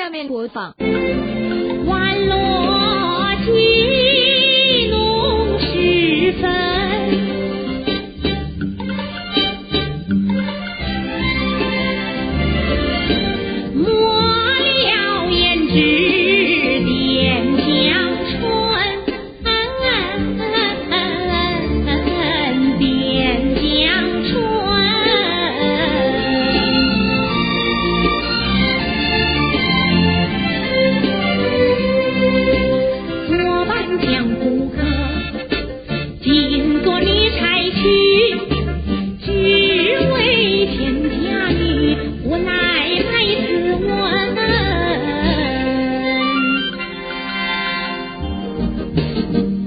下面播放。弯路。Thank you.